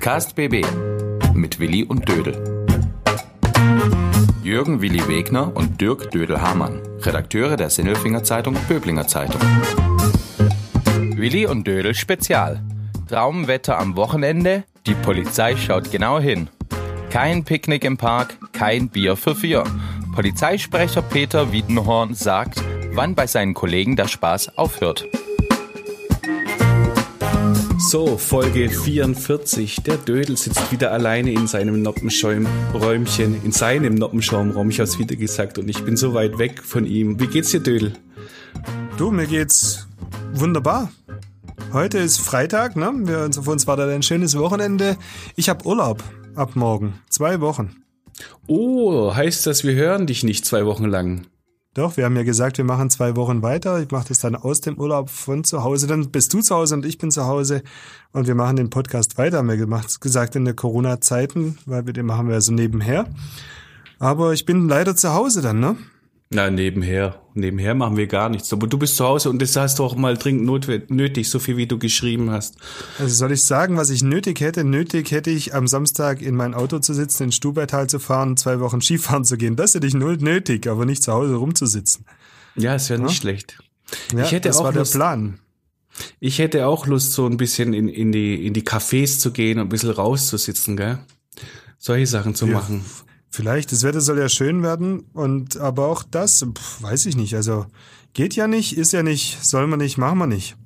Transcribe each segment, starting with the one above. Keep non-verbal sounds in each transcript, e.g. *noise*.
Podcast BB mit Willi und Dödel. Jürgen Willi Wegner und Dirk Dödel-Hamann, Redakteure der Sinnelfinger Zeitung Böblinger Zeitung. Willi und Dödel Spezial. Traumwetter am Wochenende, die Polizei schaut genau hin. Kein Picknick im Park, kein Bier für vier. Polizeisprecher Peter Wiedenhorn sagt, wann bei seinen Kollegen der Spaß aufhört. So, Folge 44. Der Dödel sitzt wieder alleine in seinem Noppenschäumräumchen, in seinem Noppenschaumraum, ich hab's wieder gesagt, und ich bin so weit weg von ihm. Wie geht's dir, Dödel? Du, mir geht's wunderbar. Heute ist Freitag, ne? Wir, für uns war da ein schönes Wochenende. Ich habe Urlaub ab morgen. Zwei Wochen. Oh, heißt das, wir hören dich nicht zwei Wochen lang? Doch, wir haben ja gesagt, wir machen zwei Wochen weiter. Ich mache das dann aus dem Urlaub von zu Hause. Dann bist du zu Hause und ich bin zu Hause und wir machen den Podcast weiter. Haben wir gemacht, gesagt in der Corona-Zeiten, weil wir den machen wir so nebenher. Aber ich bin leider zu Hause dann, ne? Na, nebenher. Nebenher machen wir gar nichts. Aber du bist zu Hause und das hast du auch mal dringend nötig, so viel wie du geschrieben hast. Also soll ich sagen, was ich nötig hätte? Nötig hätte ich am Samstag in mein Auto zu sitzen, in Stubaital zu fahren, zwei Wochen Skifahren zu gehen. Das hätte ich null nötig, aber nicht zu Hause rumzusitzen. Ja, ist ja nicht ja? schlecht. Ja, ich hätte das auch war Lust, der Plan. Ich hätte auch Lust, so ein bisschen in, in die, in die Cafés zu gehen und ein bisschen rauszusitzen, gell? Solche Sachen zu ja. machen. Vielleicht, das Wetter soll ja schön werden und aber auch das, pf, weiß ich nicht. Also geht ja nicht, ist ja nicht, soll man nicht, machen wir nicht.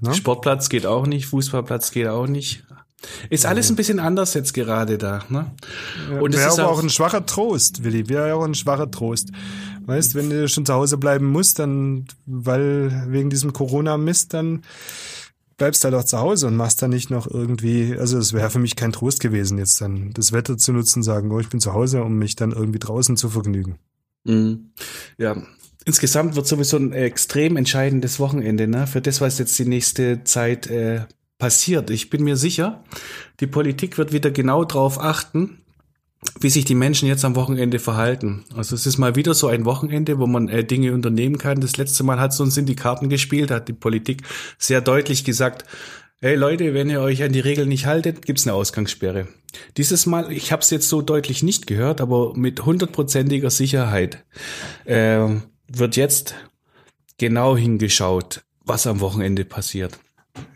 Ne? Sportplatz geht auch nicht, Fußballplatz geht auch nicht. Ist alles ein bisschen anders jetzt gerade da. Ne? Und wäre aber auch, auch ein schwacher Trost, Willi. Wäre auch ein schwacher Trost. Weißt, wenn du schon zu Hause bleiben musst, dann, weil wegen diesem Corona-Mist, dann bleibst halt auch zu Hause und machst dann nicht noch irgendwie, also es wäre für mich kein Trost gewesen, jetzt dann das Wetter zu nutzen, sagen, oh, ich bin zu Hause, um mich dann irgendwie draußen zu vergnügen. Mhm. Ja, insgesamt wird sowieso ein extrem entscheidendes Wochenende, ne? Für das, was jetzt die nächste Zeit äh, passiert. Ich bin mir sicher, die Politik wird wieder genau drauf achten, wie sich die Menschen jetzt am Wochenende verhalten. Also es ist mal wieder so ein Wochenende, wo man äh, Dinge unternehmen kann. Das letzte Mal hat es uns in die Karten gespielt, hat die Politik sehr deutlich gesagt, hey Leute, wenn ihr euch an die Regeln nicht haltet, gibt's eine Ausgangssperre. Dieses Mal, ich habe es jetzt so deutlich nicht gehört, aber mit hundertprozentiger Sicherheit äh, wird jetzt genau hingeschaut, was am Wochenende passiert.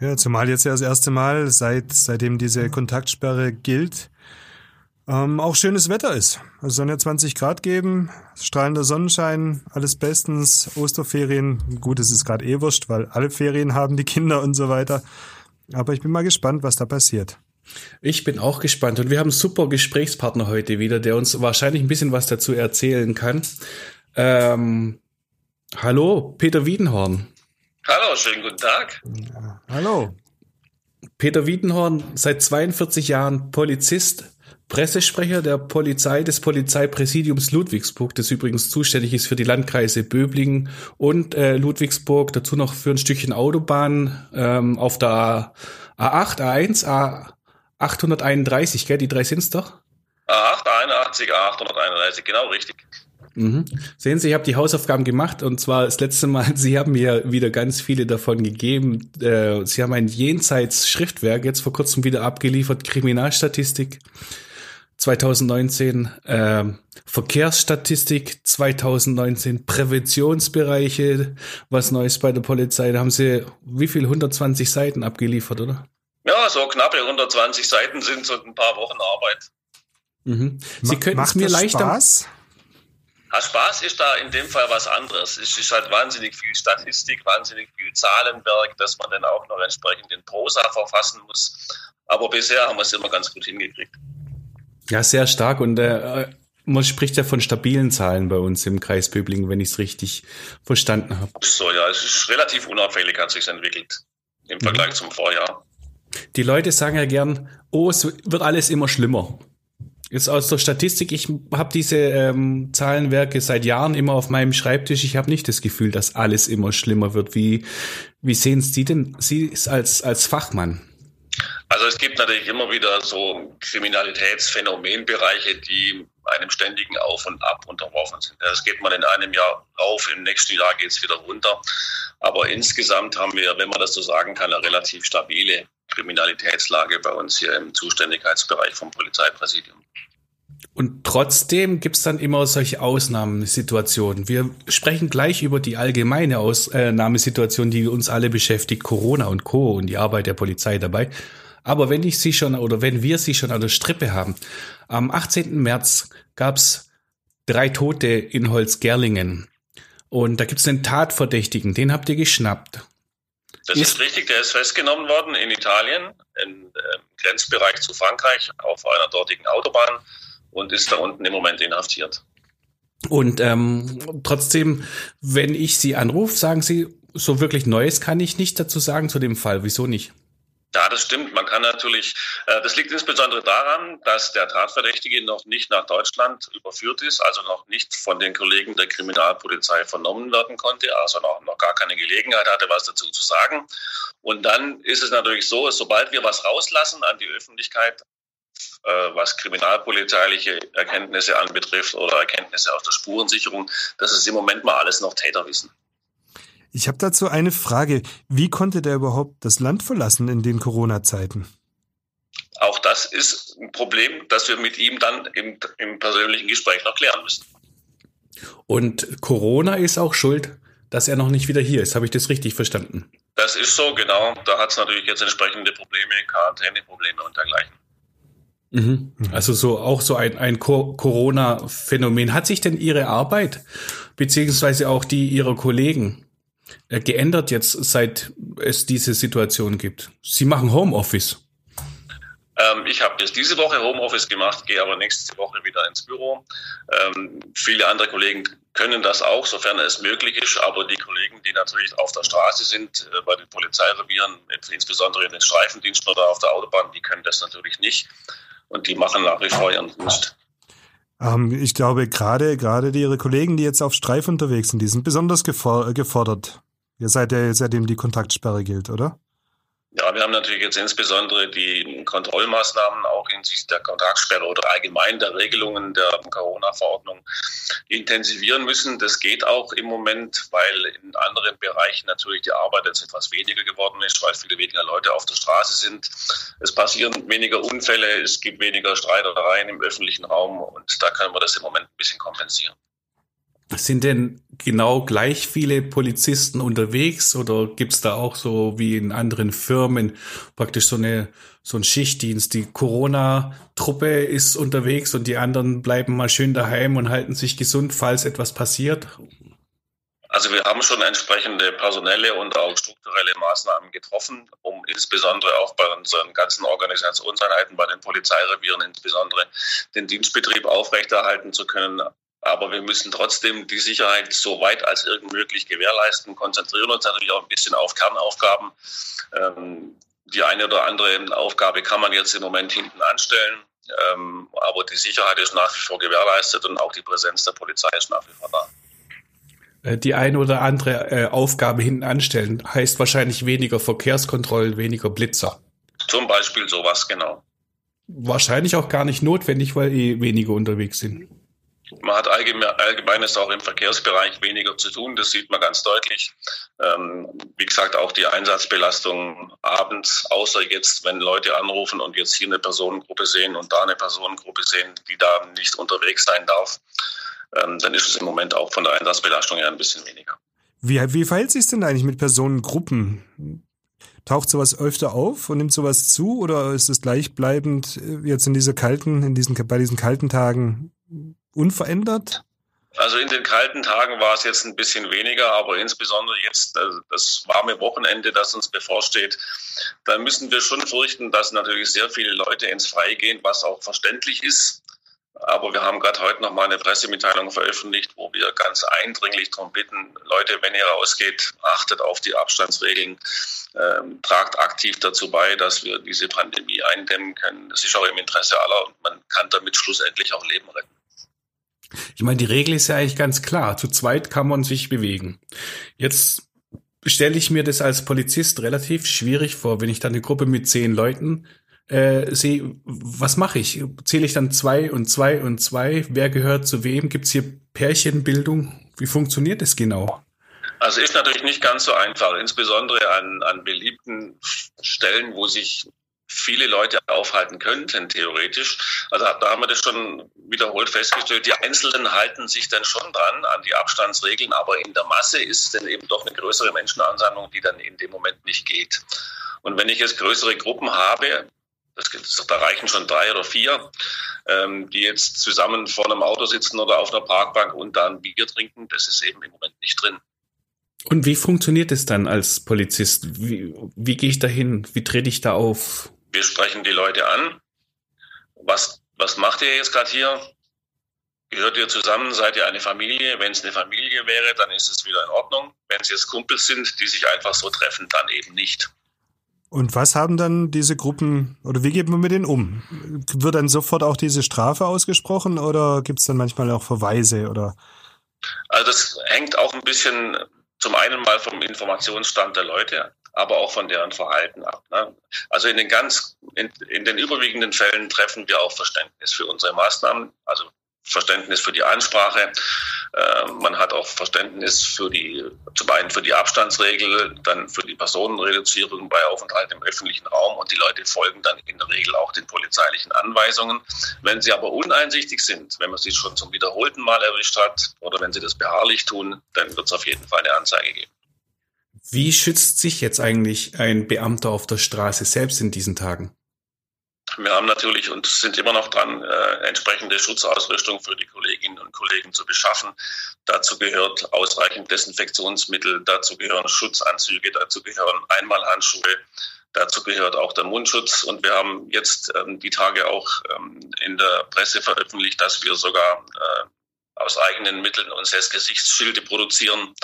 Ja, zumal jetzt ja das erste Mal, seit, seitdem diese Kontaktsperre gilt, ähm, auch schönes Wetter ist. Also sollen ja 20 Grad geben, strahlender Sonnenschein, alles bestens, Osterferien. Gut, es ist gerade eh wurscht, weil alle Ferien haben die Kinder und so weiter. Aber ich bin mal gespannt, was da passiert. Ich bin auch gespannt und wir haben einen super Gesprächspartner heute wieder, der uns wahrscheinlich ein bisschen was dazu erzählen kann. Ähm, hallo, Peter Wiedenhorn. Hallo, schönen guten Tag. Ja, hallo. Peter Wiedenhorn, seit 42 Jahren Polizist, Pressesprecher der Polizei des Polizeipräsidiums Ludwigsburg, das übrigens zuständig ist für die Landkreise Böblingen und äh, Ludwigsburg, dazu noch für ein Stückchen Autobahn ähm, auf der A8, A1, A831, gell? Die drei sind's doch? A8, A81, A831, genau richtig. Mhm. Sehen Sie, ich habe die Hausaufgaben gemacht und zwar das letzte Mal, *laughs* Sie haben mir wieder ganz viele davon gegeben. Äh, Sie haben ein Jenseits-Schriftwerk jetzt vor kurzem wieder abgeliefert, Kriminalstatistik. 2019 äh, Verkehrsstatistik, 2019 Präventionsbereiche, was Neues bei der Polizei. Da haben sie wie viel? 120 Seiten abgeliefert, oder? Ja, so knappe 120 Seiten sind so ein paar Wochen Arbeit. Mhm. Sie könnten es mir leichter. Spaß? Ja, Spaß ist da in dem Fall was anderes. Es ist halt wahnsinnig viel Statistik, wahnsinnig viel Zahlenwerk, dass man dann auch noch entsprechend in Prosa verfassen muss. Aber bisher haben wir es immer ganz gut hingekriegt. Ja, sehr stark und äh, man spricht ja von stabilen Zahlen bei uns im Kreis Böblingen, wenn ich es richtig verstanden habe. So, ja, es ist relativ unauffällig, hat sich entwickelt im Vergleich mhm. zum Vorjahr. Die Leute sagen ja gern, oh, es wird alles immer schlimmer. Jetzt aus der Statistik, ich habe diese ähm, Zahlenwerke seit Jahren immer auf meinem Schreibtisch. Ich habe nicht das Gefühl, dass alles immer schlimmer wird. Wie, wie sehen Sie denn Sie als, als Fachmann? Also es gibt natürlich immer wieder so Kriminalitätsphänomenbereiche, die einem ständigen Auf und Ab unterworfen sind. Das geht mal in einem Jahr rauf, im nächsten Jahr geht es wieder runter. Aber insgesamt haben wir, wenn man das so sagen kann, eine relativ stabile Kriminalitätslage bei uns hier im Zuständigkeitsbereich vom Polizeipräsidium. Und trotzdem gibt's dann immer solche Ausnahmesituationen. Wir sprechen gleich über die allgemeine Ausnahmesituation, die uns alle beschäftigt, Corona und Co. und die Arbeit der Polizei dabei. Aber wenn ich sie schon oder wenn wir sie schon an der Strippe haben, am 18. März gab's drei Tote in Holzgerlingen. Und da gibt's einen Tatverdächtigen, den habt ihr geschnappt. Das ist, ist richtig, der ist festgenommen worden in Italien, im äh, Grenzbereich zu Frankreich, auf einer dortigen Autobahn und ist da unten im Moment inhaftiert. Und ähm, trotzdem, wenn ich Sie anrufe, sagen Sie, so wirklich Neues kann ich nicht dazu sagen zu dem Fall. Wieso nicht? Ja, das stimmt. Man kann natürlich, äh, das liegt insbesondere daran, dass der Tatverdächtige noch nicht nach Deutschland überführt ist, also noch nicht von den Kollegen der Kriminalpolizei vernommen werden konnte, also noch, noch gar keine Gelegenheit hatte, was dazu zu sagen. Und dann ist es natürlich so, sobald wir was rauslassen an die Öffentlichkeit, äh, was kriminalpolizeiliche Erkenntnisse anbetrifft oder Erkenntnisse aus der Spurensicherung. Das ist im Moment mal alles noch Täterwissen. Ich habe dazu eine Frage. Wie konnte der überhaupt das Land verlassen in den Corona-Zeiten? Auch das ist ein Problem, das wir mit ihm dann im, im persönlichen Gespräch noch klären müssen. Und Corona ist auch schuld, dass er noch nicht wieder hier ist. Habe ich das richtig verstanden? Das ist so, genau. Da hat es natürlich jetzt entsprechende Probleme, Quarantäneprobleme und dergleichen. Mhm. Also so auch so ein, ein Corona-Phänomen. Hat sich denn Ihre Arbeit beziehungsweise auch die Ihrer Kollegen geändert jetzt, seit es diese Situation gibt? Sie machen Homeoffice. Ähm, ich habe jetzt diese Woche Homeoffice gemacht, gehe aber nächste Woche wieder ins Büro. Ähm, viele andere Kollegen können das auch, sofern es möglich ist. Aber die Kollegen, die natürlich auf der Straße sind, äh, bei den Polizeirevieren, insbesondere in den Streifendiensten oder auf der Autobahn, die können das natürlich nicht und die machen nach wie vor ihren Dienst. Ähm, ich glaube, gerade, gerade Ihre Kollegen, die jetzt auf Streif unterwegs sind, die sind besonders gefordert. Ihr seid ja, seitdem die Kontaktsperre gilt, oder? Ja, wir haben natürlich jetzt insbesondere die Kontrollmaßnahmen auch hinsichtlich der Kontaktsperre oder allgemein der Regelungen der Corona-Verordnung intensivieren müssen. Das geht auch im Moment, weil in anderen Bereichen natürlich die Arbeit jetzt etwas weniger geworden ist, weil viele weniger Leute auf der Straße sind. Es passieren weniger Unfälle, es gibt weniger Streitereien im öffentlichen Raum und da können wir das im Moment ein bisschen kompensieren. Sind denn genau gleich viele Polizisten unterwegs oder gibt's da auch so wie in anderen Firmen praktisch so eine so ein Schichtdienst? Die Corona-Truppe ist unterwegs und die anderen bleiben mal schön daheim und halten sich gesund, falls etwas passiert? Also wir haben schon entsprechende personelle und auch strukturelle Maßnahmen getroffen, um insbesondere auch bei unseren ganzen Organisationseinheiten, bei den Polizeirevieren insbesondere, den Dienstbetrieb aufrechterhalten zu können, aber wir müssen trotzdem die Sicherheit so weit als irgend möglich gewährleisten, konzentrieren uns natürlich auch ein bisschen auf Kernaufgaben. Ähm, die eine oder andere Aufgabe kann man jetzt im Moment hinten anstellen. Ähm, aber die Sicherheit ist nach wie vor gewährleistet und auch die Präsenz der Polizei ist nach wie vor da. Äh, die eine oder andere äh, Aufgabe hinten anstellen heißt wahrscheinlich weniger Verkehrskontrollen, weniger Blitzer. Zum Beispiel sowas, genau. Wahrscheinlich auch gar nicht notwendig, weil eh wenige unterwegs sind. Man hat allgemeines auch im Verkehrsbereich weniger zu tun, das sieht man ganz deutlich. Ähm, wie gesagt, auch die Einsatzbelastung abends, außer jetzt, wenn Leute anrufen und jetzt hier eine Personengruppe sehen und da eine Personengruppe sehen, die da nicht unterwegs sein darf, ähm, dann ist es im Moment auch von der Einsatzbelastung her ein bisschen weniger. Wie, wie verhält sich denn eigentlich mit Personengruppen? Taucht sowas öfter auf und nimmt sowas zu oder ist es gleichbleibend äh, jetzt in dieser kalten, in diesen, bei diesen kalten Tagen unverändert? Also in den kalten Tagen war es jetzt ein bisschen weniger, aber insbesondere jetzt also das warme Wochenende, das uns bevorsteht, da müssen wir schon fürchten, dass natürlich sehr viele Leute ins Freie gehen, was auch verständlich ist. Aber wir haben gerade heute noch mal eine Pressemitteilung veröffentlicht, wo wir ganz eindringlich darum bitten, Leute, wenn ihr rausgeht, achtet auf die Abstandsregeln, ähm, tragt aktiv dazu bei, dass wir diese Pandemie eindämmen können. Das ist auch im Interesse aller und man kann damit schlussendlich auch Leben retten. Ich meine, die Regel ist ja eigentlich ganz klar. Zu zweit kann man sich bewegen. Jetzt stelle ich mir das als Polizist relativ schwierig vor, wenn ich dann eine Gruppe mit zehn Leuten äh, sehe. Was mache ich? Zähle ich dann zwei und zwei und zwei? Wer gehört zu wem? Gibt es hier Pärchenbildung? Wie funktioniert das genau? Also ist natürlich nicht ganz so einfach, insbesondere an, an beliebten Stellen, wo sich viele Leute aufhalten könnten, theoretisch. Also da haben wir das schon wiederholt festgestellt. Die Einzelnen halten sich dann schon dran an die Abstandsregeln, aber in der Masse ist es dann eben doch eine größere Menschenansammlung, die dann in dem Moment nicht geht. Und wenn ich jetzt größere Gruppen habe, das, da reichen schon drei oder vier, ähm, die jetzt zusammen vor einem Auto sitzen oder auf einer Parkbank und da ein Bier trinken, das ist eben im Moment nicht drin. Und wie funktioniert es dann als Polizist? Wie, wie gehe ich da hin? Wie trete ich da auf? Wir sprechen die Leute an. Was, was macht ihr jetzt gerade hier? Gehört ihr zusammen? Seid ihr eine Familie? Wenn es eine Familie wäre, dann ist es wieder in Ordnung. Wenn es jetzt Kumpels sind, die sich einfach so treffen, dann eben nicht. Und was haben dann diese Gruppen, oder wie geht man mit denen um? Wird dann sofort auch diese Strafe ausgesprochen oder gibt es dann manchmal auch Verweise oder? Also das hängt auch ein bisschen zum einen mal vom Informationsstand der Leute, aber auch von deren Verhalten ab. Ne? Also in den ganz, in, in den überwiegenden Fällen treffen wir auch Verständnis für unsere Maßnahmen. Also Verständnis für die Ansprache. Äh, man hat auch Verständnis für die, zum einen für die Abstandsregel, dann für die Personenreduzierung bei Aufenthalt im öffentlichen Raum und die Leute folgen dann in der Regel auch den polizeilichen Anweisungen. Wenn sie aber uneinsichtig sind, wenn man sie schon zum wiederholten Mal erwischt hat oder wenn sie das beharrlich tun, dann wird es auf jeden Fall eine Anzeige geben. Wie schützt sich jetzt eigentlich ein Beamter auf der Straße selbst in diesen Tagen? Wir haben natürlich und sind immer noch dran, äh, entsprechende Schutzausrüstung für die Kolleginnen und Kollegen zu beschaffen. Dazu gehört ausreichend Desinfektionsmittel, dazu gehören Schutzanzüge, dazu gehören Einmalhandschuhe, dazu gehört auch der Mundschutz. Und wir haben jetzt ähm, die Tage auch ähm, in der Presse veröffentlicht, dass wir sogar äh, aus eigenen Mitteln uns jetzt Gesichtsschilde produzieren.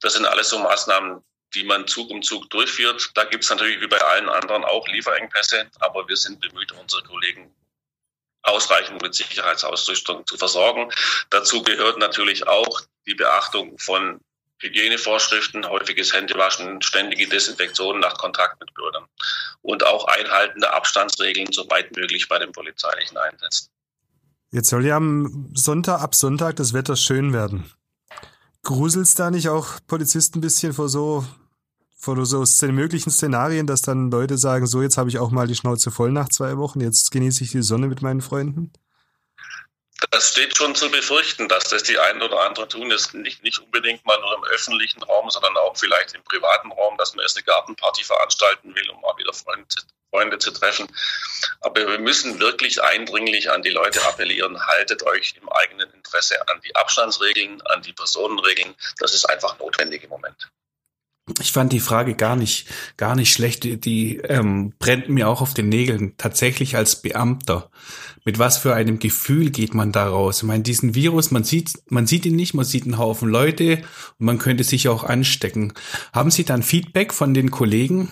Das sind alles so Maßnahmen, die man Zug um Zug durchführt. Da gibt es natürlich wie bei allen anderen auch Lieferengpässe, aber wir sind bemüht, unsere Kollegen ausreichend mit Sicherheitsausrüstung zu versorgen. Dazu gehört natürlich auch die Beachtung von Hygienevorschriften, häufiges Händewaschen, ständige Desinfektion nach Kontakt mit Bürgern und auch Einhalten der Abstandsregeln so weit möglich bei den polizeilichen Einsätzen. Jetzt soll ja am Sonntag, ab Sonntag das Wetter schön werden. Gruselst da nicht auch Polizisten ein bisschen vor so von so möglichen Szenarien, dass dann Leute sagen, so jetzt habe ich auch mal die Schnauze voll nach zwei Wochen, jetzt genieße ich die Sonne mit meinen Freunden? Das steht schon zu befürchten, dass das die einen oder anderen tun. Das nicht, nicht unbedingt mal nur im öffentlichen Raum, sondern auch vielleicht im privaten Raum, dass man erst eine Gartenparty veranstalten will, um mal wieder Freunde, Freunde zu treffen. Aber wir müssen wirklich eindringlich an die Leute appellieren, haltet euch im eigenen Interesse an die Abstandsregeln, an die Personenregeln. Das ist einfach notwendig im Moment. Ich fand die Frage gar nicht, gar nicht schlecht. Die, die ähm, brennt mir auch auf den Nägeln. Tatsächlich als Beamter. Mit was für einem Gefühl geht man da raus? Ich meine, diesen Virus, man sieht, man sieht ihn nicht, man sieht einen Haufen Leute und man könnte sich auch anstecken. Haben Sie dann Feedback von den Kollegen,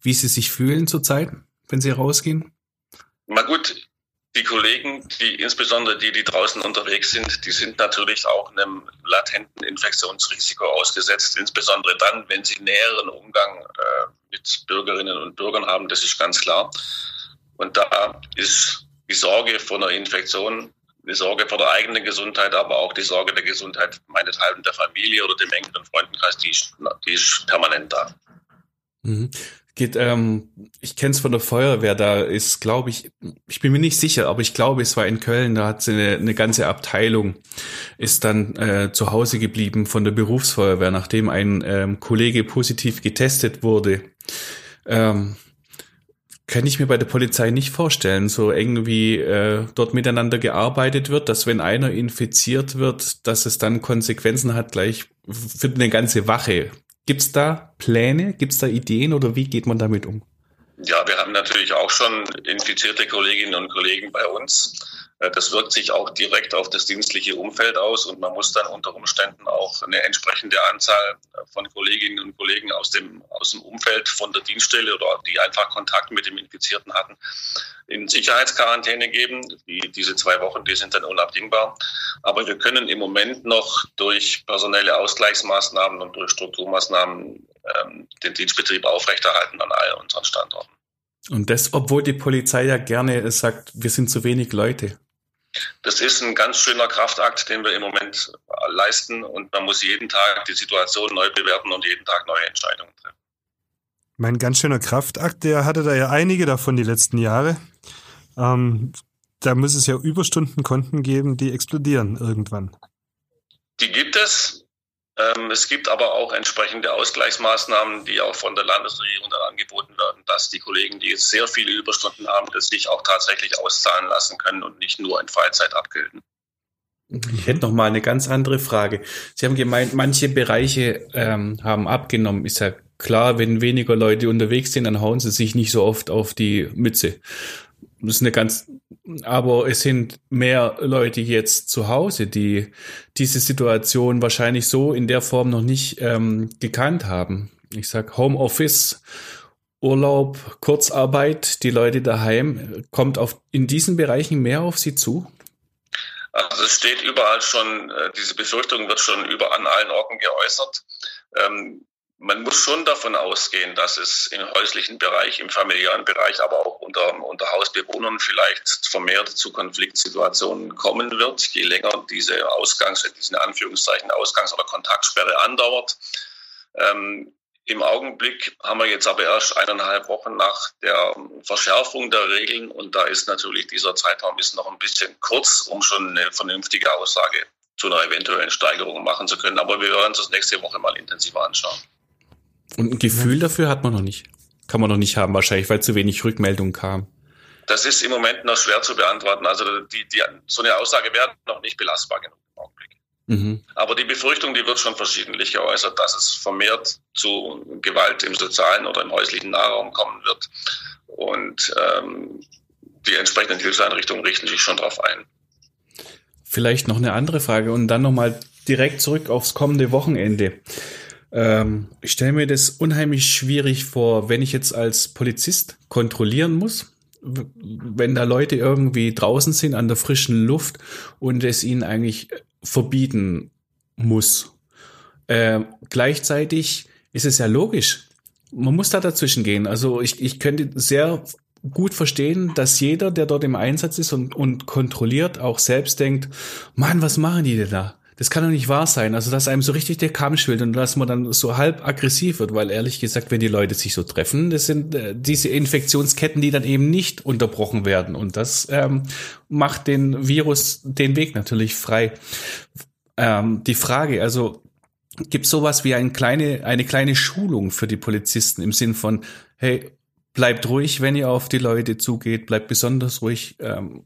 wie sie sich fühlen zurzeit, wenn sie rausgehen? Na gut, die Kollegen, die insbesondere die, die draußen unterwegs sind, die sind natürlich auch einem latenten Infektionsrisiko ausgesetzt, insbesondere dann, wenn sie näheren Umgang äh, mit Bürgerinnen und Bürgern haben, das ist ganz klar. Und da ist die Sorge vor einer Infektion, die Sorge vor der eigenen Gesundheit, aber auch die Sorge der Gesundheit meinethalben der Familie oder dem engeren Freundenkreis, die ist, die ist permanent da. Mhm geht, ähm, ich kenne es von der Feuerwehr, da ist, glaube ich, ich bin mir nicht sicher, aber ich glaube, es war in Köln, da hat sie eine, eine ganze Abteilung, ist dann äh, zu Hause geblieben von der Berufsfeuerwehr, nachdem ein ähm, Kollege positiv getestet wurde. Ähm, kann ich mir bei der Polizei nicht vorstellen, so irgendwie äh, dort miteinander gearbeitet wird, dass wenn einer infiziert wird, dass es dann Konsequenzen hat gleich für eine ganze Wache. Gibt es da Pläne, gibt es da Ideen oder wie geht man damit um? Ja, wir haben natürlich auch schon infizierte Kolleginnen und Kollegen bei uns. Äh, das wirkt sich auch direkt auf das dienstliche Umfeld aus und man muss dann unter Umständen auch eine entsprechende Anzahl von Kolleginnen und Kollegen aus dem, aus dem Umfeld von der Dienststelle oder die einfach Kontakt mit dem Infizierten hatten, in Sicherheitsquarantäne geben. Die, diese zwei Wochen, die sind dann unabdingbar. Aber wir können im Moment noch durch personelle Ausgleichsmaßnahmen und durch Strukturmaßnahmen ähm, den Dienstbetrieb aufrechterhalten an all unseren Standorten. Und das, obwohl die Polizei ja gerne sagt, wir sind zu wenig Leute. Das ist ein ganz schöner Kraftakt, den wir im Moment leisten und man muss jeden Tag die Situation neu bewerten und jeden Tag neue Entscheidungen treffen. Mein ganz schöner Kraftakt, der hatte da ja einige davon die letzten Jahre. Ähm, da muss es ja Überstundenkonten geben, die explodieren irgendwann. Die gibt es. Ähm, es gibt aber auch entsprechende Ausgleichsmaßnahmen, die auch von der Landesregierung dann angeboten werden, dass die Kollegen, die jetzt sehr viele Überstunden haben, das sich auch tatsächlich auszahlen lassen können und nicht nur in Freizeit abgelten. Ich hätte noch mal eine ganz andere Frage. Sie haben gemeint, manche Bereiche ähm, haben abgenommen. Ist ja klar, wenn weniger Leute unterwegs sind, dann hauen sie sich nicht so oft auf die Mütze. Das ist eine ganz aber es sind mehr Leute jetzt zu Hause, die diese Situation wahrscheinlich so in der Form noch nicht ähm, gekannt haben. Ich sag Homeoffice, Urlaub, Kurzarbeit, die Leute daheim, kommt auf in diesen Bereichen mehr auf sie zu? Also es steht überall schon, äh, diese Befürchtung wird schon über an allen Orten geäußert. Ähm, man muss schon davon ausgehen, dass es im häuslichen Bereich, im familiären Bereich, aber auch unter, unter Hausbewohnern vielleicht vermehrt zu Konfliktsituationen kommen wird, je länger diese Ausgangs-, diesen Anführungszeichen Ausgangs- oder Kontaktsperre andauert. Ähm, Im Augenblick haben wir jetzt aber erst eineinhalb Wochen nach der Verschärfung der Regeln und da ist natürlich dieser Zeitraum ist noch ein bisschen kurz, um schon eine vernünftige Aussage zu einer eventuellen Steigerung machen zu können. Aber wir werden uns das nächste Woche mal intensiver anschauen. Und ein Gefühl dafür hat man noch nicht. Kann man noch nicht haben, wahrscheinlich, weil zu wenig Rückmeldung kam. Das ist im Moment noch schwer zu beantworten. Also die, die, so eine Aussage wäre noch nicht belastbar genug im Augenblick. Mhm. Aber die Befürchtung, die wird schon verschiedentlich geäußert, dass es vermehrt zu Gewalt im sozialen oder im häuslichen Nahraum kommen wird. Und ähm, die entsprechenden Hilfseinrichtungen richten sich schon darauf ein. Vielleicht noch eine andere Frage und dann nochmal direkt zurück aufs kommende Wochenende. Ähm, ich stelle mir das unheimlich schwierig vor, wenn ich jetzt als Polizist kontrollieren muss, wenn da Leute irgendwie draußen sind an der frischen Luft und es ihnen eigentlich verbieten muss. Äh, gleichzeitig ist es ja logisch. Man muss da dazwischen gehen. Also ich, ich könnte sehr gut verstehen, dass jeder, der dort im Einsatz ist und, und kontrolliert, auch selbst denkt, Mann, was machen die denn da? Das kann doch nicht wahr sein. Also, dass einem so richtig der Kamm schwillt und dass man dann so halb aggressiv wird, weil ehrlich gesagt, wenn die Leute sich so treffen, das sind äh, diese Infektionsketten, die dann eben nicht unterbrochen werden. Und das ähm, macht den Virus den Weg natürlich frei. Ähm, die Frage, also gibt sowas wie ein kleine, eine kleine Schulung für die Polizisten im Sinn von, hey, bleibt ruhig, wenn ihr auf die Leute zugeht, bleibt besonders ruhig. Ähm,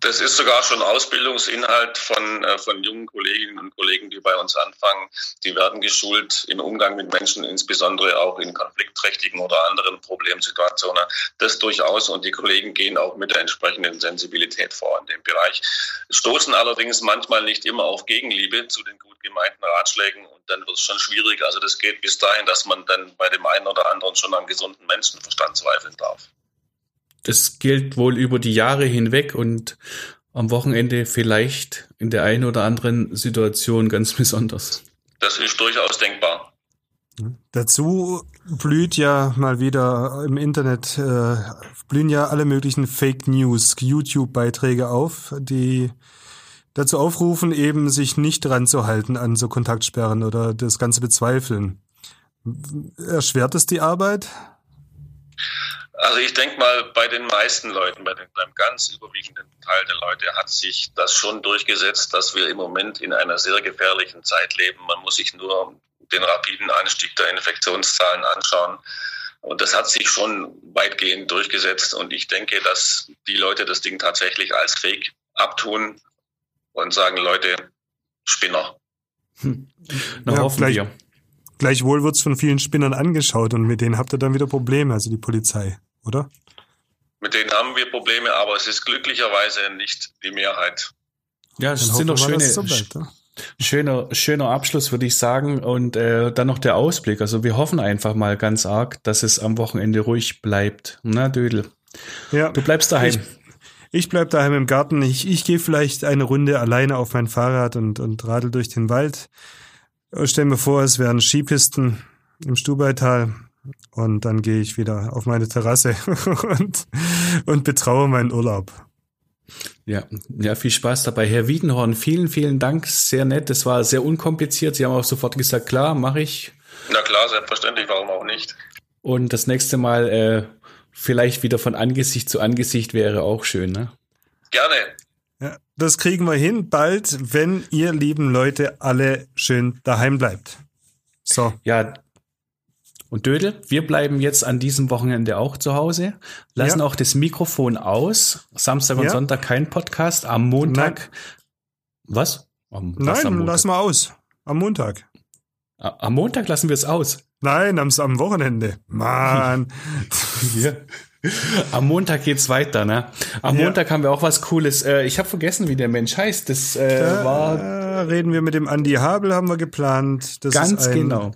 das ist sogar schon Ausbildungsinhalt von, äh, von jungen Kolleginnen und Kollegen, die bei uns anfangen. Die werden geschult im Umgang mit Menschen, insbesondere auch in konfliktträchtigen oder anderen Problemsituationen. Das durchaus. Und die Kollegen gehen auch mit der entsprechenden Sensibilität vor in dem Bereich. Stoßen allerdings manchmal nicht immer auf Gegenliebe zu den gut gemeinten Ratschlägen. Und dann wird es schon schwierig. Also das geht bis dahin, dass man dann bei dem einen oder anderen schon am gesunden Menschenverstand zweifeln darf das gilt wohl über die Jahre hinweg und am Wochenende vielleicht in der einen oder anderen Situation ganz *laughs* besonders. Das ist durchaus denkbar. Dazu blüht ja mal wieder im Internet, äh, blühen ja alle möglichen Fake News, YouTube-Beiträge auf, die dazu aufrufen, eben sich nicht dran zu halten an so Kontaktsperren oder das Ganze bezweifeln. Erschwert es die Arbeit? Also ich denke mal, bei den meisten Leuten, bei den, beim ganz überwiegenden Teil der Leute hat sich das schon durchgesetzt, dass wir im Moment in einer sehr gefährlichen Zeit leben. Man muss sich nur den rapiden Anstieg der Infektionszahlen anschauen. Und das hat sich schon weitgehend durchgesetzt. Und ich denke, dass die Leute das Ding tatsächlich als Fake abtun und sagen, Leute, Spinner. Hm. Na, ja, hoffen gleich, wir. Gleichwohl wird es von vielen Spinnern angeschaut und mit denen habt ihr dann wieder Probleme, also die Polizei oder? Mit denen haben wir Probleme, aber es ist glücklicherweise nicht die Mehrheit. Ja, es sind doch schöne, so ja? schöner, schöner Abschluss, würde ich sagen. Und äh, dann noch der Ausblick. Also wir hoffen einfach mal ganz arg, dass es am Wochenende ruhig bleibt. Na, Dödel. Ja. Du bleibst daheim. Ich, ich bleib daheim im Garten. Ich, ich gehe vielleicht eine Runde alleine auf mein Fahrrad und, und radel durch den Wald. Stell mir vor, es wären Skipisten im Stubaital. Und dann gehe ich wieder auf meine Terrasse *laughs* und, und betraue meinen Urlaub. Ja, ja, viel Spaß dabei. Herr Wiedenhorn, vielen, vielen Dank. Sehr nett. Das war sehr unkompliziert. Sie haben auch sofort gesagt, klar, mache ich. Na klar, selbstverständlich, warum auch nicht. Und das nächste Mal äh, vielleicht wieder von Angesicht zu Angesicht wäre auch schön, ne? Gerne. Ja, das kriegen wir hin bald, wenn ihr lieben Leute alle schön daheim bleibt. So. Ja, und Dödel, wir bleiben jetzt an diesem Wochenende auch zu Hause, lassen ja. auch das Mikrofon aus. Samstag und ja. Sonntag kein Podcast. Am Montag. Nein. Was? Am, was Nein, lassen wir aus. Am Montag. Am Montag lassen wir es aus. Nein, am, am Wochenende. Mann. *laughs* ja. *laughs* Am Montag geht's weiter, ne? Am ja. Montag haben wir auch was Cooles. Äh, ich habe vergessen, wie der Mensch heißt. Das äh, da war. Reden wir mit dem Andy Habel, haben wir geplant. Das ganz ein, genau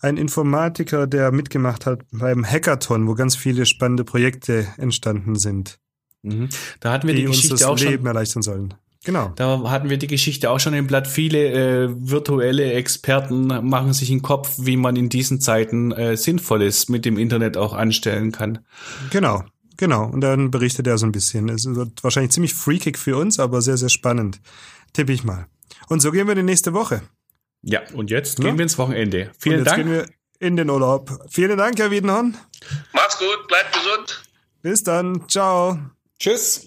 ein Informatiker, der mitgemacht hat beim Hackathon, wo ganz viele spannende Projekte entstanden sind. Mhm. Da hatten wir die, die Geschichte uns das auch Leben schon, erleichtern sollen. Genau. Da hatten wir die Geschichte auch schon im Blatt. Viele äh, virtuelle Experten machen sich einen Kopf, wie man in diesen Zeiten äh, Sinnvolles mit dem Internet auch anstellen kann. Genau, genau. Und dann berichtet er so ein bisschen. Es wird wahrscheinlich ziemlich freakig für uns, aber sehr, sehr spannend. Tippe ich mal. Und so gehen wir die nächste Woche. Ja, und jetzt gehen ja? wir ins Wochenende. Vielen und jetzt Dank. Gehen wir in den Urlaub. Vielen Dank, Herr Wiedenhorn. Macht's gut, bleibt gesund. Bis dann. Ciao. Tschüss.